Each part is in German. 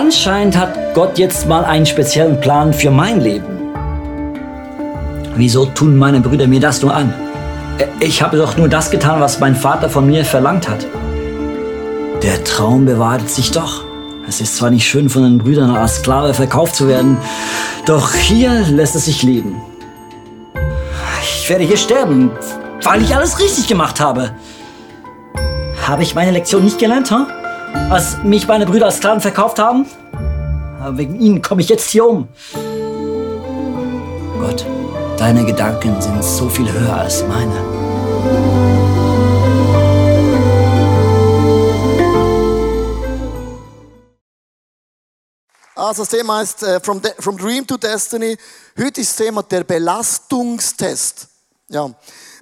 Anscheinend hat Gott jetzt mal einen speziellen Plan für mein Leben. Wieso tun meine Brüder mir das nur an? Ich habe doch nur das getan, was mein Vater von mir verlangt hat. Der Traum bewahrheitet sich doch. Es ist zwar nicht schön, von den Brüdern als Sklave verkauft zu werden, doch hier lässt es sich leben. Ich werde hier sterben, weil ich alles richtig gemacht habe. Habe ich meine Lektion nicht gelernt, huh? Als mich meine Brüder als Sklaven verkauft haben? Wegen ihnen komme ich jetzt hier um. Gott, deine Gedanken sind so viel höher als meine. Also das Thema heißt äh, from, from Dream to Destiny. Heute ist das Thema der Belastungstest. Ja.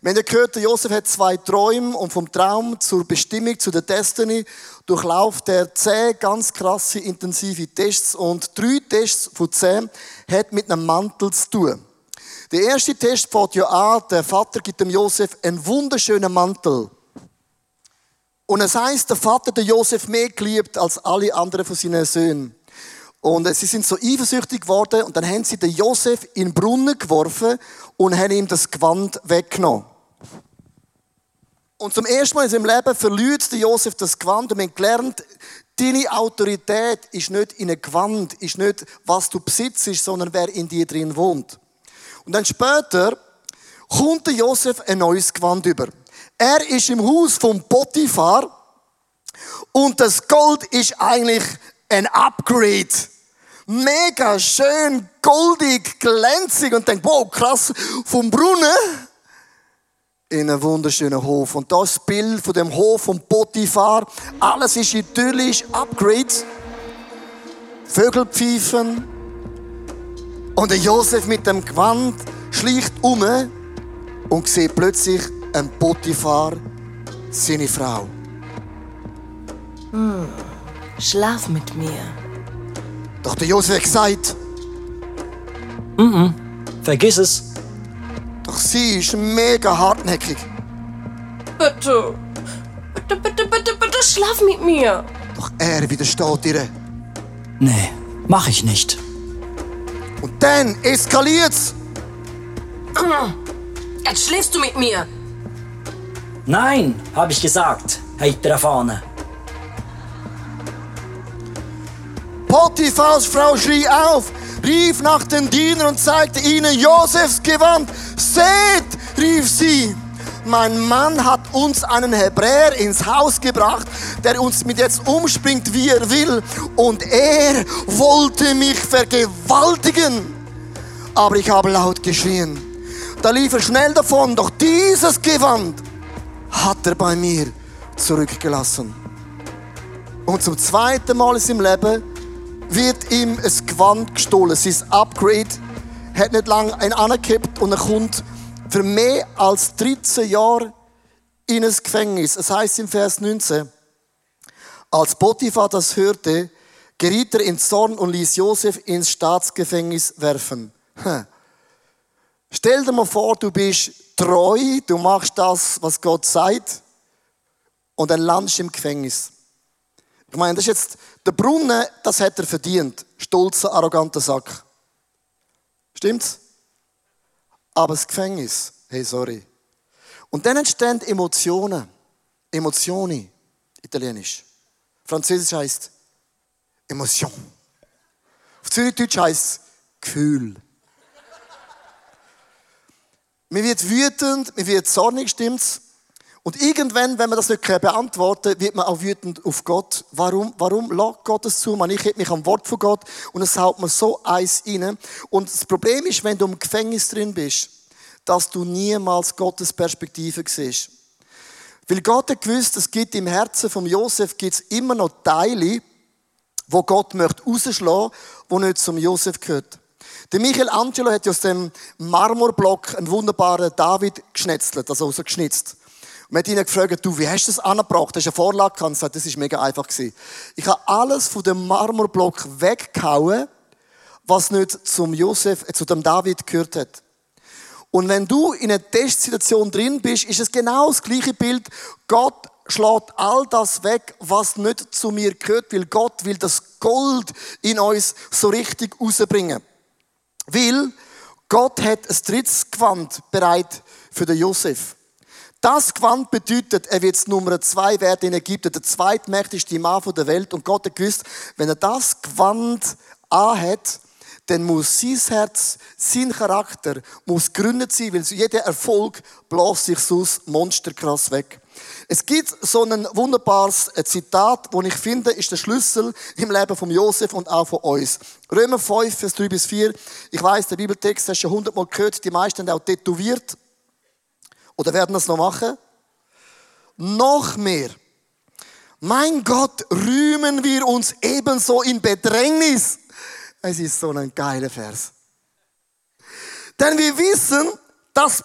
Wir haben ja gehört, Josef hat zwei Träume und vom Traum zur Bestimmung, zu der Destiny, durchlauft er zehn ganz krasse, intensive Tests und drei Tests von zehn hat mit einem Mantel zu tun. Der erste Test fängt ja an, der Vater gibt dem Josef einen wunderschönen Mantel. Und es heißt, der Vater der Josef mehr geliebt als alle anderen von seinen Söhnen. Und sie sind so eifersüchtig geworden und dann haben sie den Josef in den Brunnen geworfen und haben ihm das Gewand weggenommen. Und zum ersten Mal in seinem Leben verliert der Josef das Gewand und wir gelernt, deine Autorität ist nicht in einem Gewand, ist nicht, was du besitzt, sondern wer in dir drin wohnt. Und dann später kommt der Josef ein neues Gewand über. Er ist im Haus vom Potiphar und das Gold ist eigentlich ein Upgrade. Mega schön, goldig, glänzig und denkt, wow, krass, vom Brunnen in einen wunderschönen Hof. Und das Bild von dem Hof von Potiphar, alles ist idyllisch, Upgrade. Vögel pfeifen. Und der Josef mit dem Gewand schleicht um und sieht plötzlich ein Potiphar, seine Frau. Hm. Schlaf mit mir. Doch der Josef hat gesagt, mm -mm, vergiss es. Doch sie ist mega hartnäckig. Bitte, bitte, bitte, bitte, bitte schlaf mit mir. Doch er widersteht ihr. Nee, mach ich nicht. Und dann eskaliert's. Jetzt schläfst du mit mir. Nein, hab ich gesagt, heiter Fahne. Potiphars Frau schrie auf, rief nach den Dienern und zeigte ihnen Josefs Gewand. Seht, rief sie, mein Mann hat uns einen Hebräer ins Haus gebracht, der uns mit jetzt umspringt, wie er will. Und er wollte mich vergewaltigen. Aber ich habe laut geschrien. Da lief er schnell davon, doch dieses Gewand hat er bei mir zurückgelassen. Und zum zweiten Mal in seinem Leben wird ihm ein Gewand gestohlen. Sein Upgrade hat nicht lange ein angekippt und er kommt für mehr als 13 Jahre in ein Gefängnis. Es heißt im Vers 19, als Potiphar das hörte, geriet er in Zorn und ließ Josef ins Staatsgefängnis werfen. Stell dir mal vor, du bist treu, du machst das, was Gott sagt, und dann landest du im Gefängnis. Ich meine, das ist jetzt der Brunnen, das hat er verdient. Stolzer, arroganter Sack. Stimmt's? Aber das Gefängnis, hey, sorry. Und dann entstehen Emotionen. Emotioni, italienisch. Französisch heißt Emotion. Auf Zürichdeutsch heißt Gefühl. Man wird wütend, man wird zornig, stimmt's? Und irgendwann, wenn man das nicht beantworten kann, wird man auch wütend auf Gott. Warum, warum lässt Gott es zu? Man, ich hätte mich am Wort von Gott und es haut mir so eins rein. Und das Problem ist, wenn du im Gefängnis drin bist, dass du niemals Gottes Perspektive siehst. Weil Gott hat gewusst, es gibt im Herzen von Josef gibt's immer noch Teile, wo Gott möchte rausschlagen, wo nicht zum Josef gehört. Der Michelangelo hat aus dem Marmorblock einen wunderbaren David geschnetzelt, also so geschnitzt. Und man hat ihn gefragt, du, wie hast du das angebracht? Hast du eine Vorlage gehabt? Gesagt, das ist mega einfach gewesen. Ich habe alles von dem Marmorblock weggehauen, was nicht zum Josef, äh, zu dem David gehört hat. Und wenn du in einer Testsituation drin bist, ist es genau das gleiche Bild. Gott schlägt all das weg, was nicht zu mir gehört, weil Gott will das Gold in uns so richtig rausbringen. Weil Gott hat ein drittes Gewand bereit für den Josef. Das Gewand bedeutet, er wird Nummer zwei werden in Ägypten, der zweitmächtigste Mann der Welt. Und Gott hat gewusst, wenn er das Gewand anhat, dann muss sein Herz, sein Charakter, muss gründet sein, weil jeder Erfolg bläst sich sonst monsterkrass weg. Es gibt so ein wunderbares Zitat, wo ich finde, ist der Schlüssel im Leben von Josef und auch von uns. Römer 5, Vers 3 bis 4. Ich weiß, der Bibeltext hast du schon hundertmal gehört, die meisten haben auch tätowiert. Oder werden das noch machen? Noch mehr. Mein Gott, rühmen wir uns ebenso in Bedrängnis. Es ist so ein geiler Vers. Denn wir wissen, dass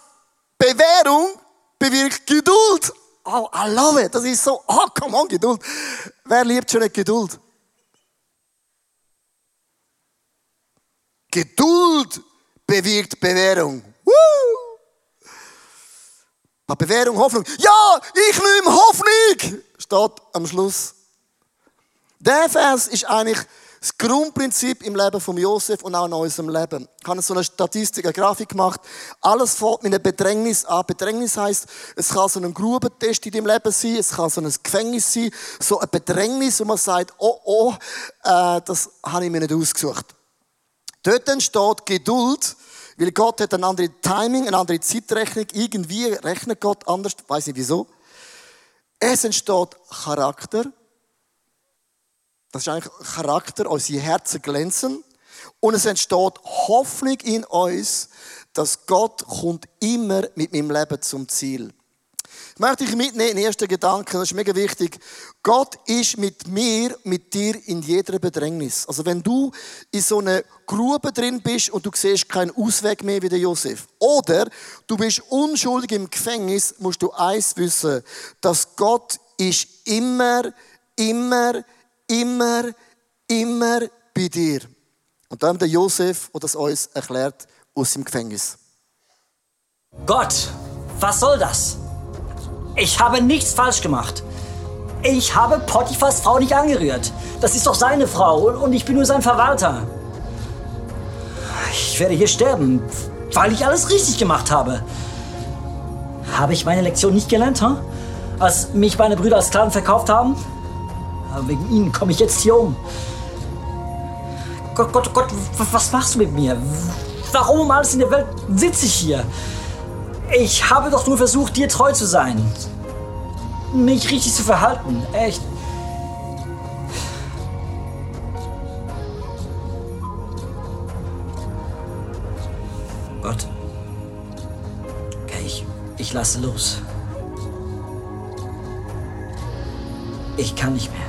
Bewährung bewirkt Geduld. Oh, I love it. Das ist so, oh, come on, Geduld. Wer liebt schon nicht Geduld? Geduld bewirkt Bewährung. Woo! Bei Bewährung Hoffnung. Ja, ich nehme Hoffnung, steht am Schluss. Der Vers ist eigentlich das Grundprinzip im Leben von Josef und auch in unserem Leben. Ich habe so eine Statistik, eine Grafik gemacht. Alles fällt mit einer Bedrängnis an. Bedrängnis heisst, es kann so ein Grubentest in deinem Leben sein, es kann so ein Gefängnis sein, so ein Bedrängnis, wo man sagt, oh, oh, äh, das habe ich mir nicht ausgesucht. Dort entsteht Geduld, weil Gott hat ein anderes Timing, eine andere Zeitrechnung. Irgendwie rechnet Gott anders, weiß nicht wieso. Es entsteht Charakter. Das ist eigentlich Charakter, unsere Herzen glänzen. Und es entsteht Hoffnung in uns, dass Gott kommt immer mit meinem Leben zum Ziel. Ich möchte dich mitnehmen in den ersten Gedanken, das ist mega wichtig. Gott ist mit mir, mit dir in jeder Bedrängnis. Also wenn du in so einer Grube drin bist und du siehst keinen Ausweg mehr wie der Josef, oder du bist unschuldig im Gefängnis, musst du eins wissen, dass Gott ist immer, immer, immer, immer bei dir. Und dann der Josef, der das uns erklärt aus dem Gefängnis. Gott, was soll das? Ich habe nichts falsch gemacht. Ich habe Potiphas Frau nicht angerührt. Das ist doch seine Frau und ich bin nur sein Verwalter. Ich werde hier sterben, weil ich alles richtig gemacht habe. Habe ich meine Lektion nicht gelernt, huh? als mich meine Brüder als Sklaven verkauft haben? Aber wegen ihnen komme ich jetzt hier um. Gott, Gott, Gott, was machst du mit mir? Warum um alles in der Welt sitze ich hier? Ich habe doch nur versucht, dir treu zu sein. Mich richtig zu verhalten. Echt. Gott. Okay, ich, ich lasse los. Ich kann nicht mehr.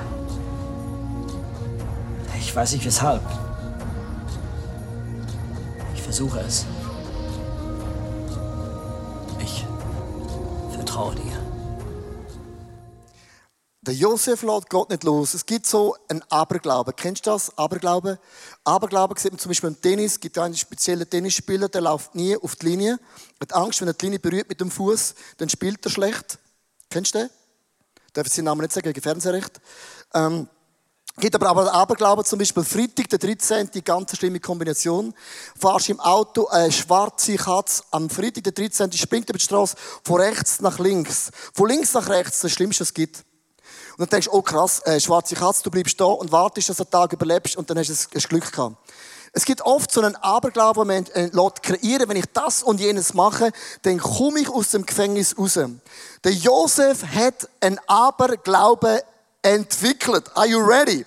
Ich weiß nicht weshalb. Ich versuche es. Der Josef lässt Gott nicht los. Es gibt so einen Aberglauben. Kennst du das? Aberglauben? Aberglauben sieht man zum Beispiel im Tennis. Es gibt einen speziellen Tennisspieler, der läuft nie auf die Linie. Er hat Angst, wenn er die Linie berührt mit dem Fuß, dann spielt er schlecht. Kennst du den? Darf ich seinen Namen nicht sagen, gegen Fernsehrecht. Ähm, Gibt aber aber Aberglauben, zum Beispiel Freitag, der 13. die ganze schlimme Kombination. Fahrst im Auto eine schwarze Katze am Freitag, der 13. springt über die Straße von rechts nach links. Von links nach rechts, das Schlimmste, was es gibt. Und dann denkst du, oh krass, äh, schwarze Katze, du bleibst da und wartest, dass du einen Tag überlebst und dann hast du das Glück gehabt. Es gibt oft so einen Aberglauben, man äh, kreieren wenn ich das und jenes mache, dann komme ich aus dem Gefängnis raus. Der Josef hat einen Aberglauben entwickelt. Are you ready?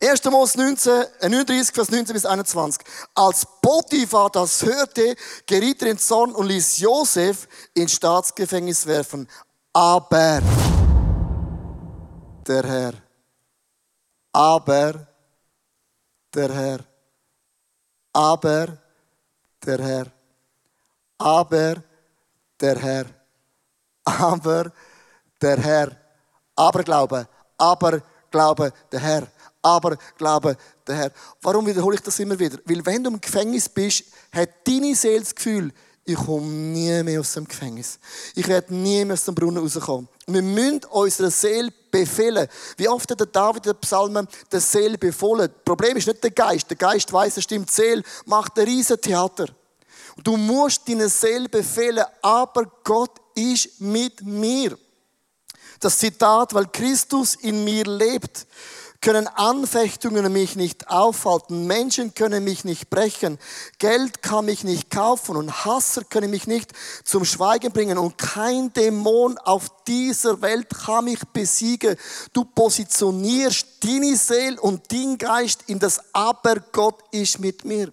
1. Mose 19, 39, Vers 19 bis 21. Als Potiphar das hörte, geriet er in Zorn und ließ Josef ins Staatsgefängnis werfen. Aber der Herr, aber der Herr, aber der Herr, aber der Herr, aber der Herr. Aber glaube, aber glaube der Herr, aber glaube der Herr. Warum wiederhole ich das immer wieder? Weil wenn du im Gefängnis bist, hat deine Seele das Gefühl, ich komme nie mehr aus dem Gefängnis. Ich werde nie mehr aus dem Brunnen rauskommen. Wir müssen unserer Seele befehlen. Wie oft hat der David in den Psalmen der Seele befohlen? Das Problem ist nicht der Geist. Der Geist weiß, es stimmt. Die Seele macht ein riesen Theater. Du musst deine Seele befehlen, aber Gott ist mit mir. Das Zitat, weil Christus in mir lebt, können Anfechtungen mich nicht aufhalten, Menschen können mich nicht brechen, Geld kann mich nicht kaufen und Hasser können mich nicht zum Schweigen bringen und kein Dämon auf dieser Welt kann mich besiegen. Du positionierst deine Seele und dein Geist in das Aber Gott ist mit mir.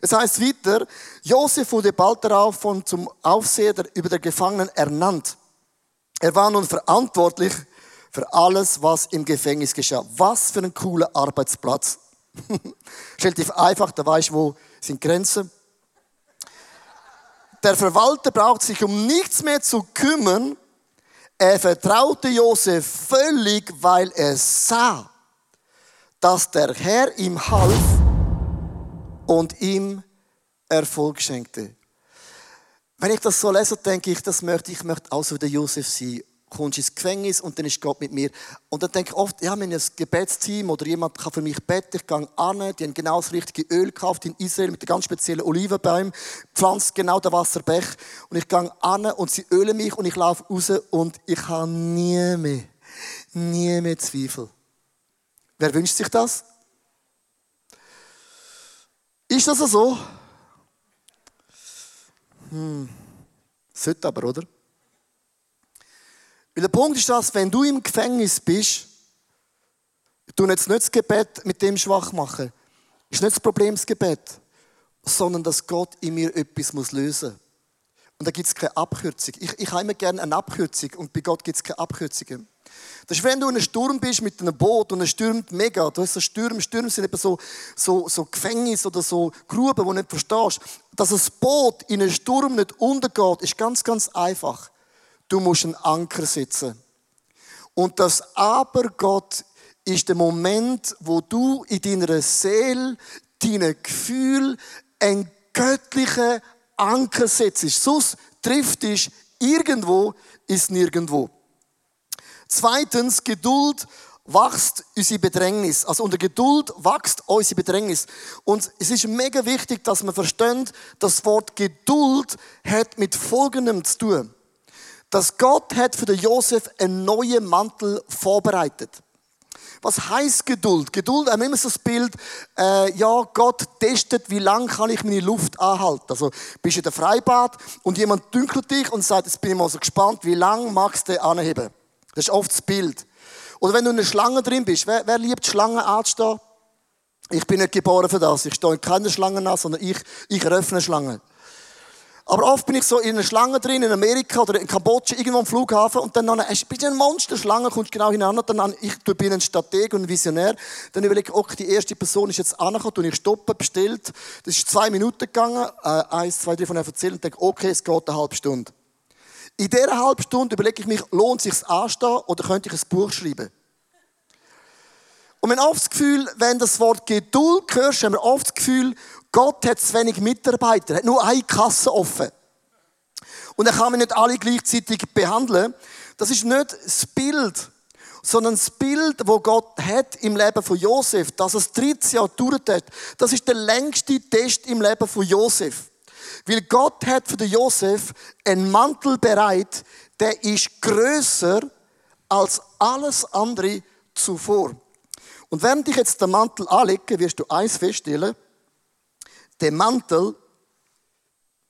Es heißt weiter, Josef wurde bald darauf von zum Aufseher über der Gefangenen ernannt. Er war nun verantwortlich für alles, was im Gefängnis geschah. Was für ein cooler Arbeitsplatz. Relativ einfach, da weiß wo sind Grenzen. Der Verwalter braucht sich um nichts mehr zu kümmern. Er vertraute Josef völlig, weil er sah, dass der Herr ihm half und ihm Erfolg schenkte. Wenn ich das so lese, denke ich, das möchte ich möchte auch so der Josef sein kommst ins Gefängnis und dann ist Gott mit mir. Und dann denke ich oft, ja, wenn ein Gebetsteam oder jemand kann für mich beten, ich gehe an, die haben genau das richtige Öl gekauft in Israel mit den ganz speziellen Olivenbäumen, pflanzt genau den Wasserbech und ich gehe an und sie ölen mich und ich laufe raus und ich habe nie mehr, nie mehr Zweifel. Wer wünscht sich das? Ist das so? Hm. Sollte aber, oder? Weil der Punkt ist das, wenn du im Gefängnis bist, du jetzt nicht das Gebet mit dem schwach machen. Ist nicht das Problem das Gebet, sondern dass Gott in mir etwas muss lösen muss. Und da gibt es keine Abkürzung. Ich, ich habe immer gerne eine Abkürzung und bei Gott gibt es keine Abkürzungen. Das ist, wenn du in einem Sturm bist mit einem Boot und es stürmt mega. Du hast so Stürme, Stürme sind eben so, so, so Gefängnis oder so Gruben, wo du nicht verstehst. Dass ein Boot in einem Sturm nicht untergeht, ist ganz, ganz einfach. Du musst einen Anker setzen. Und das Aber Gott ist der Moment, wo du in deiner Seele, deinen Gefühl, einen göttlichen Anker setzt. Sonst trifft dich irgendwo, ist nirgendwo. Zweitens, Geduld wächst unsere Bedrängnis. Also unter Geduld wächst unsere Bedrängnis. Und es ist mega wichtig, dass man versteht, das Wort Geduld hat mit Folgendem zu tun dass Gott hat für den Josef einen neuen Mantel vorbereitet. Was heißt Geduld? Geduld, haben immer so das Bild, äh, ja, Gott testet, wie lange kann ich meine Luft anhalten. Also, bist du in der Freibad und jemand dünkelt dich und sagt, jetzt bin ich mal so gespannt, wie lange magst du anheben? Das ist oft das Bild. Oder wenn du in einer Schlange drin bist, wer, wer liebt Schlangen anzustehen? Ich bin nicht geboren für das. Ich stehe in keiner Schlange an, sondern ich, ich eröffne Schlangen. Aber oft bin ich so in einer Schlange drin, in Amerika oder in Kambodscha, irgendwo am Flughafen, und dann, bist du eine Monsterschlange, kommst genau hinein, und dann, ich bin ein Strateg und ein Visionär, dann überlege ich, okay, die erste Person ist jetzt angekommen, und ich stoppe, bestellt, das ist zwei Minuten gegangen, äh, eins, zwei, drei von erzählt, und denke, okay, es geht eine halbe Stunde. In dieser halben Stunde überlege ich mich, lohnt es sich anstehen, oder könnte ich ein Buch schreiben? Und wir haben oft das Gefühl, wenn das Wort Geduld hörst, haben wir oft das Gefühl, Gott hat zu wenig Mitarbeiter, hat nur eine Kasse offen. Und er kann man nicht alle gleichzeitig behandeln. Das ist nicht das Bild, sondern das Bild, wo Gott hat im Leben von Josef, dass es 13 Jahre gedauert hat. Das ist der längste Test im Leben von Josef. Weil Gott hat für den Josef einen Mantel bereit, der ist größer als alles andere zuvor. Und während ich jetzt den Mantel anlege, wirst du eins feststellen, der Mantel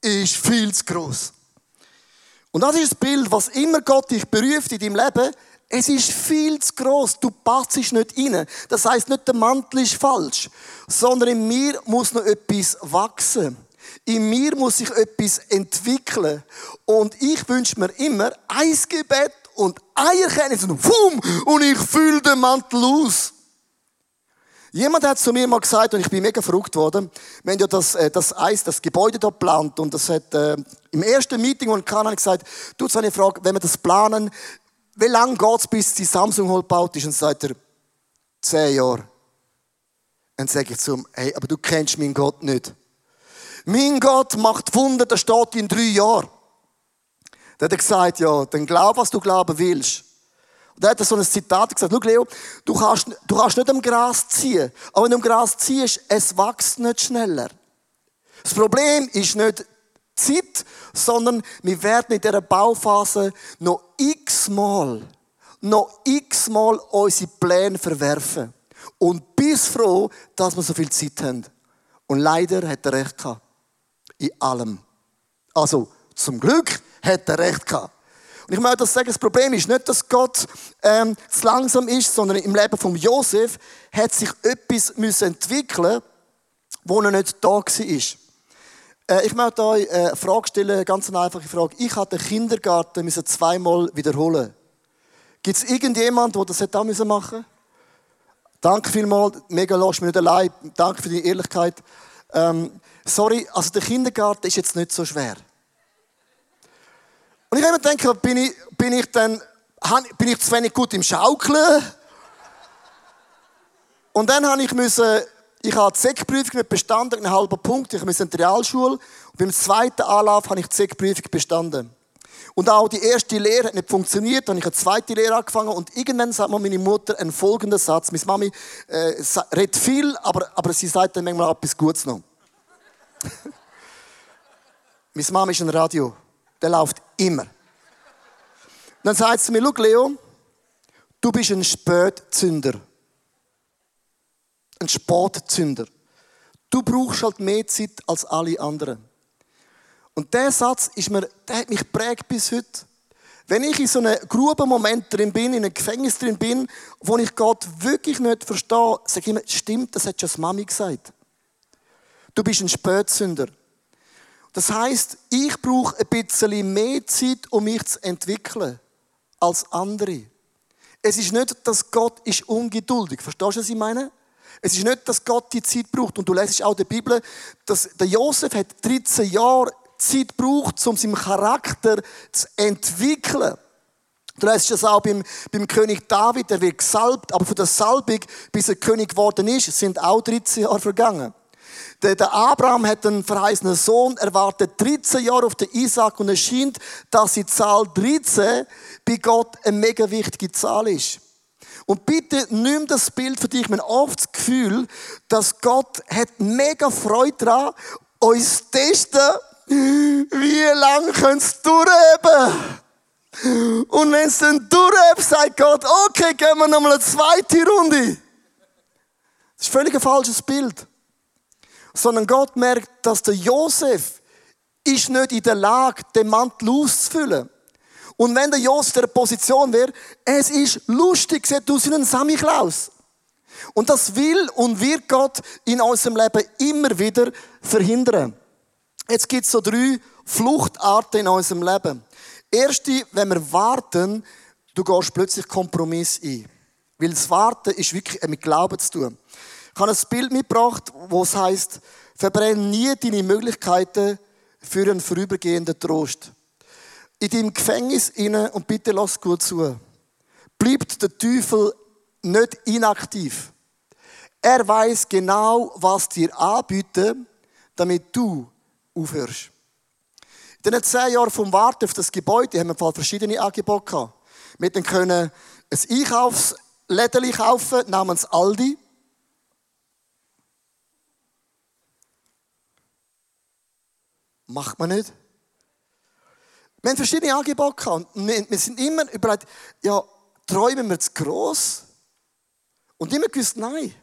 ist viel zu groß. Und das ist das Bild, was immer Gott dich beruft in deinem Leben. Es ist viel zu groß. Du passt nicht rein. Das heißt nicht, der Mantel ist falsch, sondern in mir muss noch etwas wachsen. In mir muss sich etwas entwickeln. Und ich wünsche mir immer ein Gebet und eine und, und ich fülle den Mantel aus. Jemand hat zu mir mal gesagt, und ich bin mega verrückt worden, haben ja das, äh, das Eis, das Gebäude da geplant, und das hat, äh, im ersten Meeting, ich kam, gesagt, du, so eine Frage, wenn wir das planen, wie lange geht's, bis die Samsung Hall gebaut ist? Und sagt er, zehn Jahre. Dann sage ich zu ihm, hey, aber du kennst meinen Gott nicht. Mein Gott macht Wunder, das steht in drei Jahren. Dann hat er gesagt, ja, dann glaub, was du glauben willst. Und dann hat er so ein Zitat gesagt, schau Leo, du kannst, du kannst nicht am Gras ziehen, aber wenn du am Gras ziehst, es wächst nicht schneller. Das Problem ist nicht Zeit, sondern wir werden in dieser Bauphase noch x-mal, noch x-mal unsere Pläne verwerfen. Und bis froh, dass wir so viel Zeit haben. Und leider hat er recht gehabt. In allem. Also, zum Glück hat er recht gehabt. Und ich möchte das sagen, das Problem ist nicht, dass Gott ähm, zu langsam ist, sondern im Leben von Josef hat sich etwas müssen entwickeln, wo er nicht da war. Äh, ich möchte euch eine Frage stellen, ganz eine einfache Frage. Ich habe den Kindergarten müssen zweimal wiederholen. Gibt es irgendjemanden, der das hätte machen müssen? Danke vielmals, mega lass mich nicht allein. Danke für die Ehrlichkeit. Ähm, sorry, also der Kindergarten ist jetzt nicht so schwer. Und ich habe mir gedacht, bin ich, bin ich dann, bin ich zu wenig gut im Schaukeln? Und dann habe ich müssen, ich habe die Sekprüfung nicht bestanden, einen halben Punkt, ich musste in die Realschule. Und beim zweiten Anlauf habe ich die Sekprüfung bestanden. Und auch die erste Lehre hat nicht funktioniert, dann habe ich eine zweite Lehre angefangen und irgendwann sagt mir meine Mutter einen folgenden Satz. Meine Mami äh, redet viel, aber, aber sie sagt dann manchmal etwas Gutes noch. meine Mama ist ein Radio der läuft immer. Dann sagt sie mir, schau Leo, du bist ein Spätzünder. Ein Spatzünder. Du brauchst halt mehr Zeit als alle anderen. Und der Satz ist mir, der hat mich prägt bis heute. Wenn ich in so einem groben Moment drin bin, in einem Gefängnis drin bin, wo ich Gott wirklich nicht verstehe, sage ich immer, stimmt, das hat schon Mami gesagt. Du bist ein Spätzünder. Das heißt, ich brauche ein bisschen mehr Zeit, um mich zu entwickeln als andere. Es ist nicht, dass Gott ist ungeduldig. Verstehst du, was ich meine? Es ist nicht, dass Gott die Zeit braucht. Und du lesest auch in der Bibel, dass der Josef hat 13 Jahre Zeit braucht, um seinen Charakter zu entwickeln. Du lesest das auch beim, beim König David, der wird gesalbt, aber von der Salbung, bis er König geworden ist, sind auch 13 Jahre vergangen. Der, der Abraham hat einen verheißenen Sohn, er wartet 13 Jahre auf den Isaac und es scheint, dass die Zahl 13 bei Gott eine mega wichtige Zahl ist. Und bitte nimm das Bild für dich. Man oft das Gefühl, dass Gott hat mega Freude daran, uns zu testen, wie lange könntest du durchheben? Und wenn es dann durchhebt, sagt Gott, okay, gehen wir nochmal eine zweite Runde. Das ist völlig ein falsches Bild sondern Gott merkt, dass der Josef ist nicht in der Lage, den Mantel auszufüllen. Und wenn der Josef der Position wäre, es ist lustig, sieht aus wie ein Samichlaus. Und das will und wird Gott in unserem Leben immer wieder verhindern. Jetzt gibt es so drei Fluchtarten in unserem Leben. Erste, wenn wir warten, du gehst plötzlich Kompromiss ein. Weil das Warten ist wirklich mit Glauben zu tun. Ich habe ein Bild mitgebracht, wo es heißt, verbrenne nie deine Möglichkeiten für einen vorübergehenden Trost. In deinem Gefängnis inne und bitte lass gut zu. Bleibt der Teufel nicht inaktiv. Er weiß genau, was dir anbieten, damit du aufhörst. In den zehn Jahren vom Warten auf das Gebäude haben wir verschiedene Angebote gehabt. Wir können ein Einkaufsläden kaufen namens Aldi. Macht man nicht. Wir haben verschiedene Angebote gehabt. Wir sind immer überlegt, ja, träumen wir zu gross? Und immer gewusst, nein,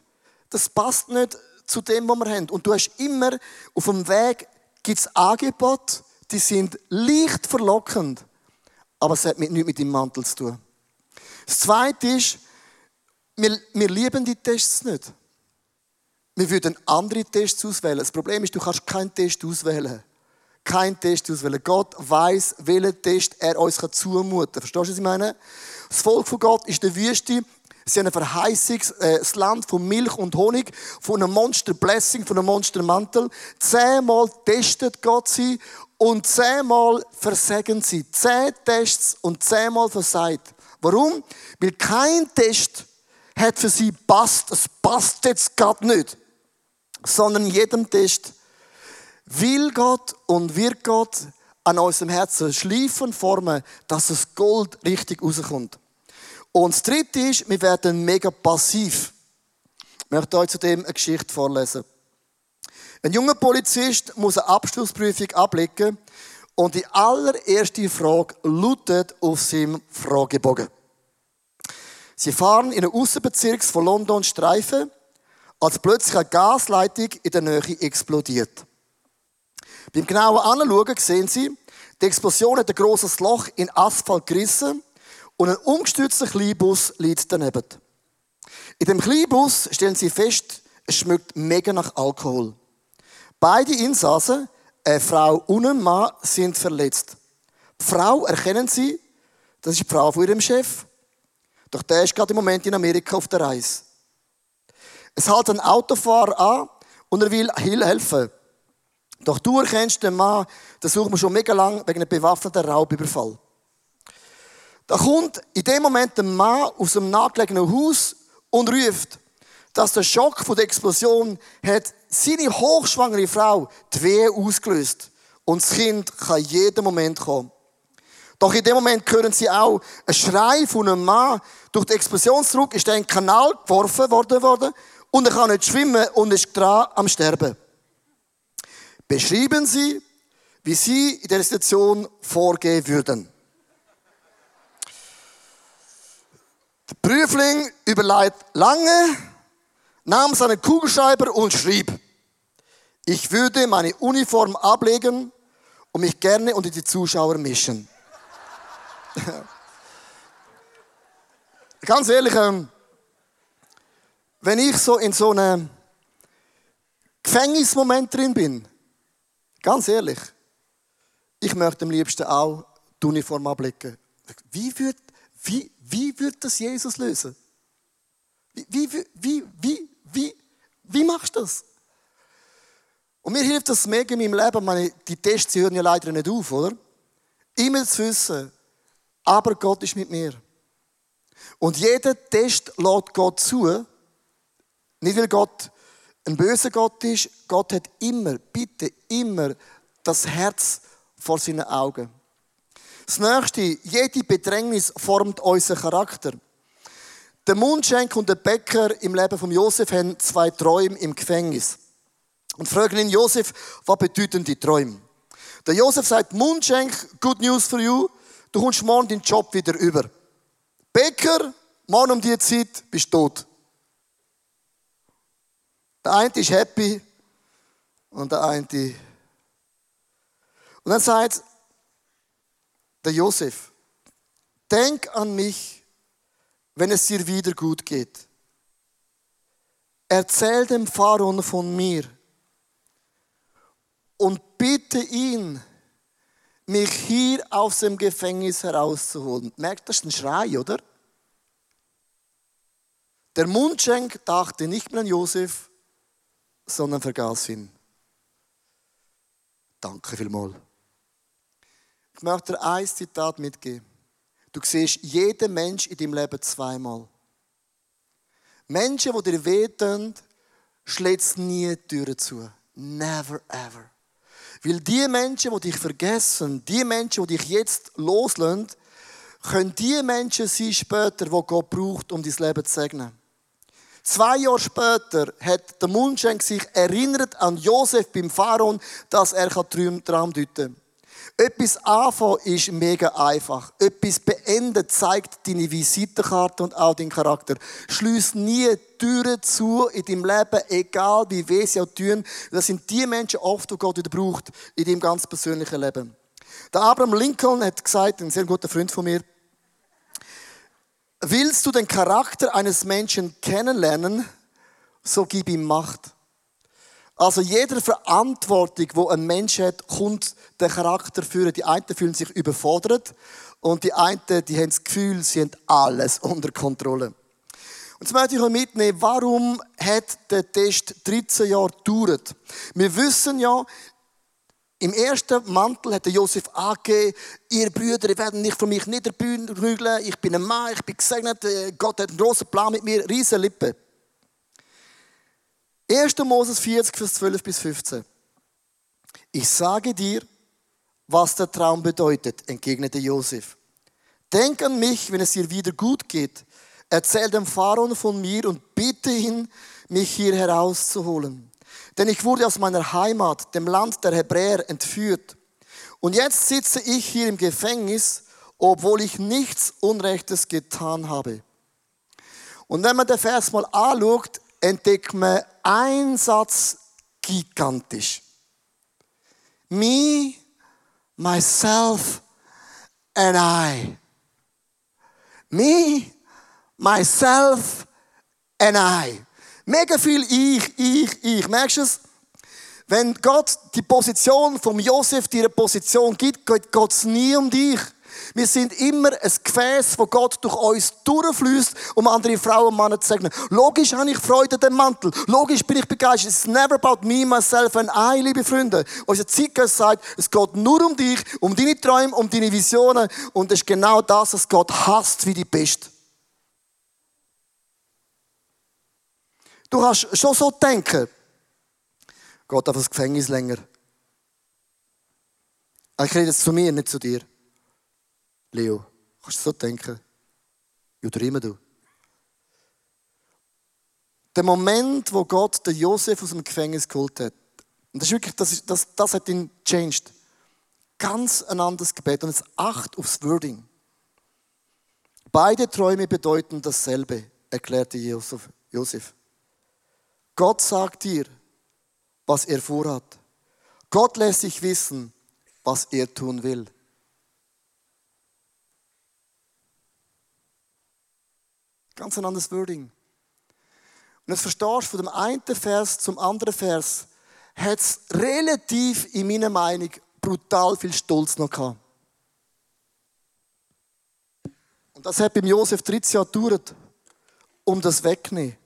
das passt nicht zu dem, was wir haben. Und du hast immer auf dem Weg gibt's Angebote, die sind leicht verlockend, aber es hat nichts mit dem Mantel zu tun. Das Zweite ist, wir, wir lieben die Tests nicht. Wir würden andere Tests auswählen. Das Problem ist, du kannst keinen Test auswählen kein Test auswählen. Gott weiß, welchen Test er uns zumuten kann. Verstehst du, was ich meine? Das Volk von Gott ist der Wüste. Sie haben eine Verheißung, äh, Land von Milch und Honig, von einem Monster-Blessing, von einem Monstermantel. Zehnmal testet Gott sie und zehnmal versagen sie. Zehn Tests und zehnmal versagt. Warum? Weil kein Test hat für sie passt. Es passt jetzt gerade nicht. Sondern in jedem Test will Gott und wird Gott an unserem Herzen schleifen formen, dass das Gold richtig rauskommt. Und das dritte ist, wir werden mega passiv. Ich möchte euch zudem eine Geschichte vorlesen. Ein junger Polizist muss eine Abschlussprüfung ablegen und die allererste Frage lautet auf seinem Fragebogen. Sie fahren in einen Außenbezirk von London Streifen, als plötzlich eine Gasleitung in der Nähe explodiert. Beim genauen Anschauen sehen Sie, die Explosion hat ein grosses Loch in Asphalt gerissen und ein umgestürzter Kleinbus liegt daneben. In dem Kleinbus stellen Sie fest, es schmeckt mega nach Alkohol. Beide Insassen, eine Frau und ein Mann, sind verletzt. Die Frau erkennen Sie, das ist die Frau von ihrem Chef. Doch der ist gerade im Moment in Amerika auf der Reise. Es hält ein Autofahrer an und er will helfen. Doch du erkennst den Mann, den suchen wir schon mega lang wegen einem bewaffneten Raubüberfall. Da kommt in dem Moment ein Mann aus einem nahegelegenen Haus und ruft, dass der Schock von der Explosion hat seine hochschwangere Frau die Wehe ausgelöst. Und das Kind kann jeden Moment kommen. Doch in dem Moment hören sie auch einen Schrei von einem Mann. Durch den Explosionsdruck ist in den Kanal geworfen worden und er kann nicht schwimmen und ist dran am Sterben. Beschreiben Sie, wie Sie in der Situation vorgehen würden. Der Prüfling überlegt lange, nahm seinen Kugelschreiber und schrieb, ich würde meine Uniform ablegen und mich gerne unter die Zuschauer mischen. Ganz ehrlich, ähm, wenn ich so in so einem Gefängnismoment drin bin, ganz ehrlich, ich möchte am liebsten auch die Uniform ablegen. Wie wird, wie, wie wird das Jesus lösen? Wie, wie, wie, wie, wie, wie machst du das? Und mir hilft das mega in meinem Leben. Meine, die Tests hören ja leider nicht auf, oder? Immer zu wissen, aber Gott ist mit mir. Und jeder Test lädt Gott zu. Nicht weil Gott ein böser Gott ist. Gott hat immer, bitte immer das Herz vor seinen Augen. Das nächste, jede Bedrängnis formt unseren Charakter. Der Mundschenk und der Bäcker im Leben von Josef haben zwei Träume im Gefängnis und fragen ihn, Josef, was bedeuten die Träume? Der Josef sagt, Mundschenk, good news for you, du kommst morgen deinen Job wieder über. Bäcker, morgen um die Zeit bist du tot. Der eine ist happy und der eine. Und dann sagt der Josef, denk an mich, wenn es dir wieder gut geht. Erzähl dem Pharaon von mir und bitte ihn, mich hier aus dem Gefängnis herauszuholen. Merkt das ein Schrei, oder? Der Mundschenk dachte nicht mehr an Josef, sondern vergaß ihn. Danke vielmals. Ich möchte dir ein Zitat mitgeben. Du siehst jeden Mensch in deinem Leben zweimal. Menschen, die dir wehtun, schlägt nie die Türen zu. Never ever. Weil die Menschen, die dich vergessen, die Menschen, die dich jetzt loslassen, können die Menschen sein später, die Gott braucht, um dein Leben zu segnen. Zwei Jahre später hat der Mundschenk sich erinnert an Josef beim Pharaon, dass er Traum deuten kann. Etwas anfangen ist mega einfach. Etwas beenden zeigt deine Visitenkarte und auch deinen Charakter. Schließ nie Türen zu in deinem Leben, egal wie weh sie auch tun. Das sind die Menschen oft, die Gott wieder braucht in deinem ganz persönlichen Leben. Der Abraham Lincoln hat gesagt, ein sehr guter Freund von mir, willst du den Charakter eines Menschen kennenlernen, so gib ihm Macht. Also jeder Verantwortung, wo ein Mensch hat, kommt der Charakter führen. Die einen fühlen sich überfordert und die einen, die haben das Gefühl, sie haben alles unter Kontrolle. Und jetzt möchte ich euch mitnehmen, warum hat der Test 13 Jahre gedauert? Wir wissen ja, im ersten Mantel hat Josef angegeben, ihr Brüder werden nicht von mich niederprügeln, ich bin ein Mann, ich bin gesegnet, Gott hat einen großen Plan mit mir, riesen Lippen. 1. Moses 40, Vers 12 bis 15. Ich sage dir, was der Traum bedeutet, entgegnete Josef. Denk an mich, wenn es dir wieder gut geht. Erzähl dem Pharaon von mir und bitte ihn, mich hier herauszuholen. Denn ich wurde aus meiner Heimat, dem Land der Hebräer, entführt. Und jetzt sitze ich hier im Gefängnis, obwohl ich nichts Unrechtes getan habe. Und wenn man den Vers mal anschaut, entdeckt man einen Satz gigantisch. Me, myself and I. Me, myself and I. Mega viel ich, ich, ich. Merkst du es? Wenn Gott die Position vom Josef dir eine Position gibt, geht es nie um dich. Wir sind immer ein Gefäß, wo Gott durch uns durchfließt, um andere Frauen und Männer zu segnen. Logisch habe ich Freude an dem Mantel. Logisch bin ich begeistert. It's never about me, myself and I, liebe Freunde. Unser Zeitgeist sagt, es geht nur um dich, um deine Träume, um deine Visionen. Und es ist genau das, was Gott hasst wie die Pest. Du kannst schon so denken. Gott auf das Gefängnis länger. Ich rede jetzt zu mir, nicht zu dir. Leo, kannst du so denken? Oder immer du. Der Moment, wo Gott den Josef aus dem Gefängnis geholt hat, und das ist wirklich, das, das, das hat ihn changed. Ganz ein anderes Gebet und jetzt acht aufs Wording. Beide Träume bedeuten dasselbe, erklärte Josef. Gott sagt dir, was er vorhat. Gott lässt sich wissen, was er tun will. Ganz ein anderes Wording. Und jetzt verstehst du, von dem einen Vers zum anderen Vers hat es relativ, in meiner Meinung, brutal viel Stolz noch gehabt. Und das hat beim Josef 13 Jahre gedauert, um das wegzunehmen.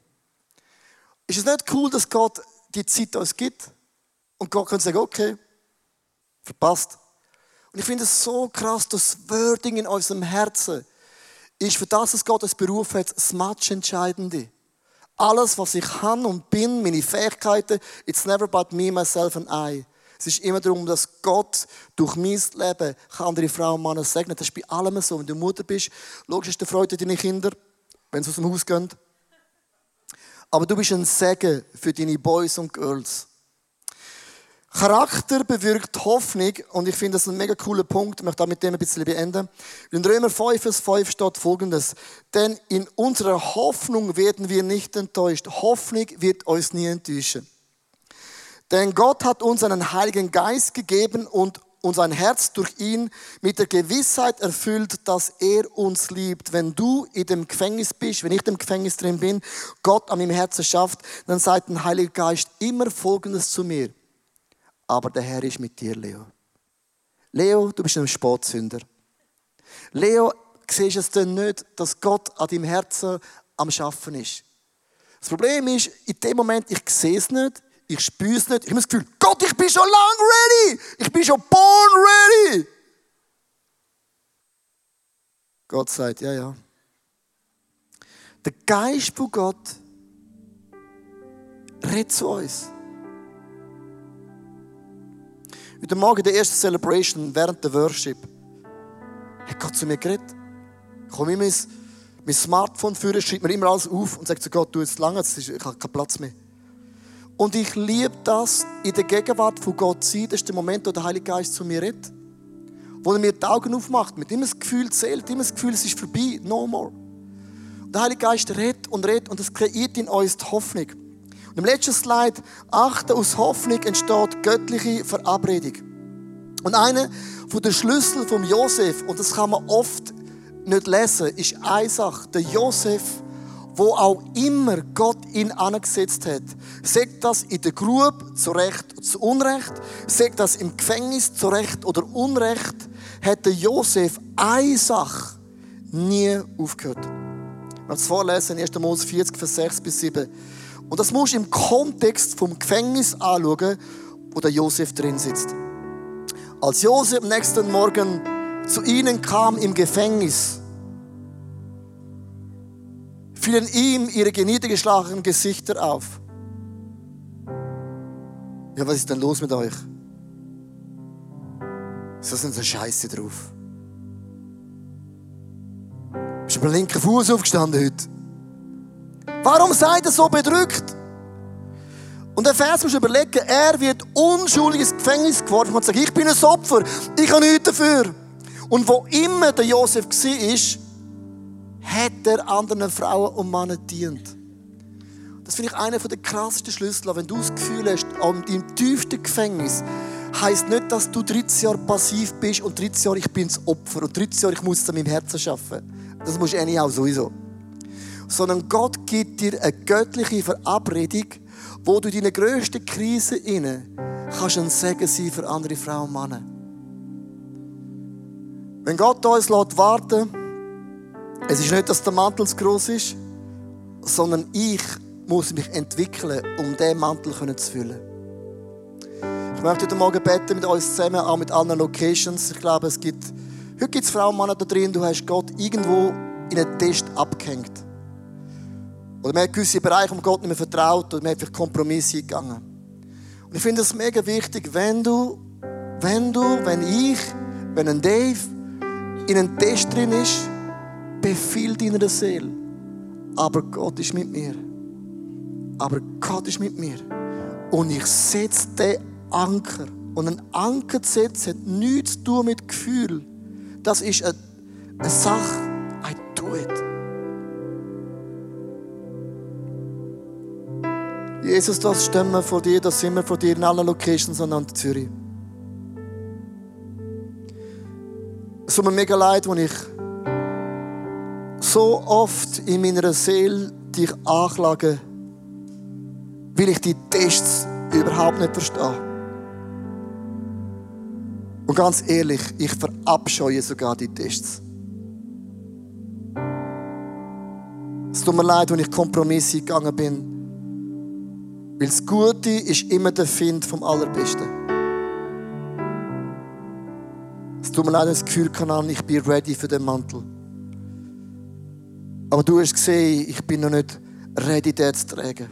Ist es nicht cool, dass Gott die Zeit uns gibt? Und Gott kann sagen, okay, verpasst. Und ich finde es so krass, das Wording in unserem Herzen ist für das, was Gott uns berufen hat, das Match Entscheidende. Alles, was ich kann und bin, meine Fähigkeiten, it's never about me, myself and I. Es ist immer darum, dass Gott durch mein Leben andere Frauen und Männer segnet. Das ist bei allem so. Wenn du Mutter bist, logisch ist der Freude deine Kinder, wenn sie aus dem Haus gehen. Aber du bist ein Segen für deine Boys und Girls. Charakter bewirkt Hoffnung und ich finde das ein mega cooler Punkt. Ich möchte mit dem ein bisschen beenden. In Römer 5, Vers 5 steht folgendes. Denn in unserer Hoffnung werden wir nicht enttäuscht. Hoffnung wird uns nie enttäuschen. Denn Gott hat uns einen Heiligen Geist gegeben und unser Herz durch ihn mit der Gewissheit erfüllt, dass er uns liebt. Wenn du in dem Gefängnis bist, wenn ich im Gefängnis drin bin, Gott an meinem Herzen schafft, dann sagt der Heilige Geist immer Folgendes zu mir aber der Herr ist mit dir, Leo. Leo, du bist ein Sportsünder. Leo, siehst es denn nicht, dass Gott an deinem Herzen am Schaffen ist? Das Problem ist, in dem Moment, ich sehe es nicht, ich spüre es nicht, ich habe das Gefühl, Gott, ich bin schon lang ready, ich bin schon born ready. Gott sagt, ja, ja. Der Geist von Gott redet zu uns. Heute Morgen, der ersten Celebration, während der Worship, hat Gott zu mir geredet. Ich komme immer mein, mein Smartphone führen, schreibt mir immer alles auf und sagt zu Gott, du, jetzt lange, ich habe keinen Platz mehr. Und ich liebe das, in der Gegenwart von Gott zu sein. Das ist der Moment, wo der Heilige Geist zu mir redet. Wo er mir die Augen aufmacht, mit immer das Gefühl zählt, immer das Gefühl, es ist vorbei, no more. Und der Heilige Geist redet und redet und es kreiert in uns die Hoffnung. Und im letzten Slide, achte, aus Hoffnung entsteht göttliche Verabredung. Und einer von den Schlüssel vom Josef, und das kann man oft nicht lesen, ist eine Sache. Der Josef, wo auch immer Gott ihn angesetzt hat, sagt das in der Grube zu Recht oder zu Unrecht, sagt das im Gefängnis zu Recht oder Unrecht, hat der Josef eine Sache nie aufgehört. Möchte es vorlesen, 1. Mose 40, Vers 6 bis 7. Und das musst du im Kontext vom Gefängnis anschauen, wo der Josef drin sitzt. Als Josef am nächsten Morgen zu ihnen kam im Gefängnis, fielen ihm ihre geniedergeschlagenen Gesichter auf. Ja, was ist denn los mit euch? So sind so Scheiße drauf. Bist du mit dem linken Fuß aufgestanden heute? Warum seid ihr so bedrückt? Und der Vers muss überlegen, er wird unschuldig ins Gefängnis geworfen und sagt, ich bin ein Opfer, ich habe nichts dafür. Und wo immer der Josef war, hat er anderen Frauen und Männern dient. Das finde ich einer der krassesten Schlüssel. Wenn du das Gefühl hast, an deinem tiefsten Gefängnis, heisst nicht, dass du 13 Jahre passiv bist und 13 Jahre ich bin das Opfer und 13 Jahre ich muss es an meinem Herzen schaffen. Das musst du eh auch sowieso. Sondern Gott gibt dir eine göttliche Verabredung, wo du in deiner grössten Krise inne kannst ein Segen sein für andere Frauen und Männer. Wenn Gott uns lässt warten, es ist nicht, dass der Mantel zu groß ist, sondern ich muss mich entwickeln, um diesen Mantel zu füllen. Ich möchte heute Morgen beten mit uns zusammen, auch mit anderen Locations. Ich glaube, es gibt, heute gibt es Frauen und Männer da drin, du hast Gott irgendwo in einen Test abgehängt. Oder man hat gewisse Bereiche, um Gott nicht mehr vertraut oder man hat vielleicht Kompromisse eingegangen. Und ich finde es mega wichtig, wenn du, wenn du, wenn ich, wenn ein Dave in einem Test drin ist, befiehl deiner Seele. Aber Gott ist mit mir. Aber Gott ist mit mir. Und ich setze den Anker. Und ein Anker zu setzen hat nichts zu tun mit Gefühl. Das ist eine, eine Sache. I do it. Jesus, das stehen wir vor dir, das sind wir vor dir in allen Locations an Zürich. Es tut mir mega leid, wenn ich so oft in meiner Seele dich anklage, weil ich die Tests überhaupt nicht verstehe. Und ganz ehrlich, ich verabscheue sogar die Tests. Es tut mir leid, wenn ich Kompromisse gegangen bin. Weil das Gute ist immer der Find vom Allerbesten. Es tut mir leid, wenn ich das Gefühl kann, ich bin ready für den Mantel. Aber du hast gesehen, ich bin noch nicht ready, den zu tragen.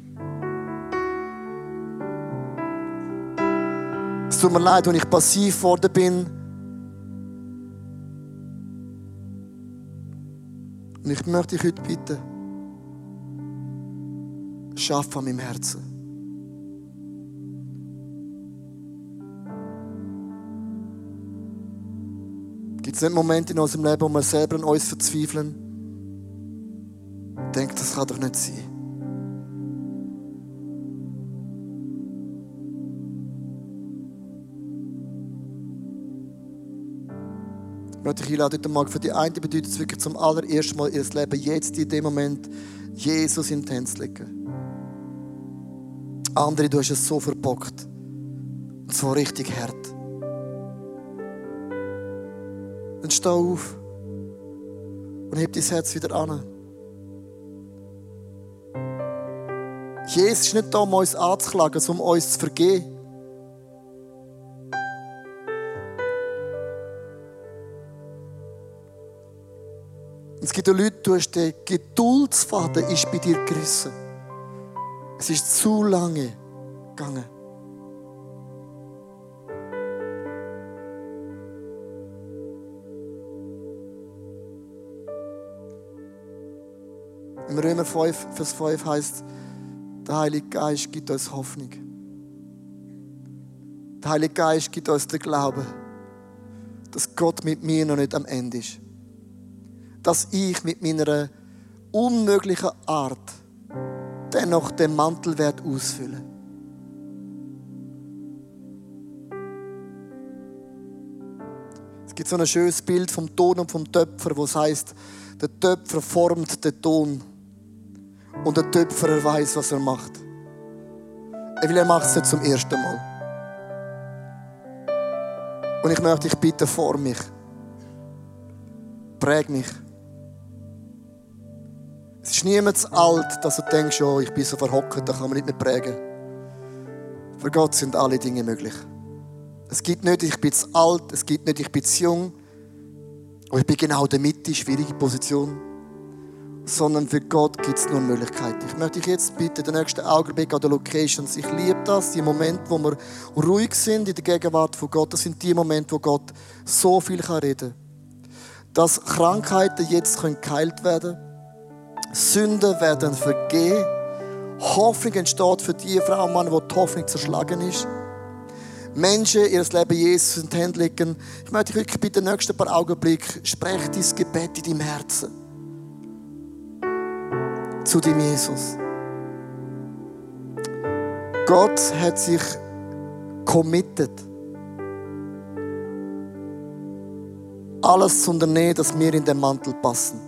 Es tut mir leid, wenn ich passiv geworden bin. Und ich möchte dich heute bitten, schaff an meinem Herzen. Gibt es nicht Momente in unserem Leben, wo wir selber an uns verzweifeln? Denkt, das kann doch nicht sein. Ich möchte dich einladen heute Morgen. Für die einen bedeutet es wirklich zum allerersten Mal ihr Leben jetzt in dem Moment Jesus in die zu legen. Andere, du hast es so verbockt. Und zwar richtig hart. Dann steh auf und heb dein Herz wieder an. Jesus ist nicht da, um uns anzuklagen, sondern um uns zu vergeben. Es gibt Leute, du hast den Geduldsfaden ist bei dir gerissen. Es ist zu lange gegangen. Im Römer 5, Vers 5 heißt, der Heilige Geist gibt uns Hoffnung. Der Heilige Geist gibt uns den Glauben, dass Gott mit mir noch nicht am Ende ist dass ich mit meiner unmöglichen Art dennoch den Mantel werde ausfüllen. Es gibt so ein schönes Bild vom Ton und vom Töpfer, wo es heißt, der Töpfer formt den Ton und der Töpfer weiß, was er macht. Weil er macht es nicht zum ersten Mal. Und ich möchte dich bitten, vor mich. Präg mich. Es ist niemand zu alt, dass du denkst, oh, ich bin so verhockt, da kann man nicht mehr prägen. Für Gott sind alle Dinge möglich. Es gibt nicht, ich bin zu alt, es gibt nicht, ich bin zu jung. Und ich bin genau in der Mitte, schwierige Position. Sondern für Gott gibt es nur Möglichkeiten. Ich möchte dich jetzt bitten, den nächsten Augenblick an der Locations. Ich liebe das, die Momente, wo wir ruhig sind in der Gegenwart von Gott. Das sind die Momente, wo Gott so viel reden kann. Dass Krankheiten jetzt geheilt werden können. Sünden werden vergehen. Hoffnung entsteht für die Frau und Mann, wo die Hoffnung zerschlagen ist. Menschen ihr Leben Jesus in den Händen legen. Ich möchte dich wirklich bitte den nächsten paar Augenblick sprech dein Gebet in deinem Herzen. Zu dem Jesus. Gott hat sich committed, alles zu unternehmen, dass wir in den Mantel passen.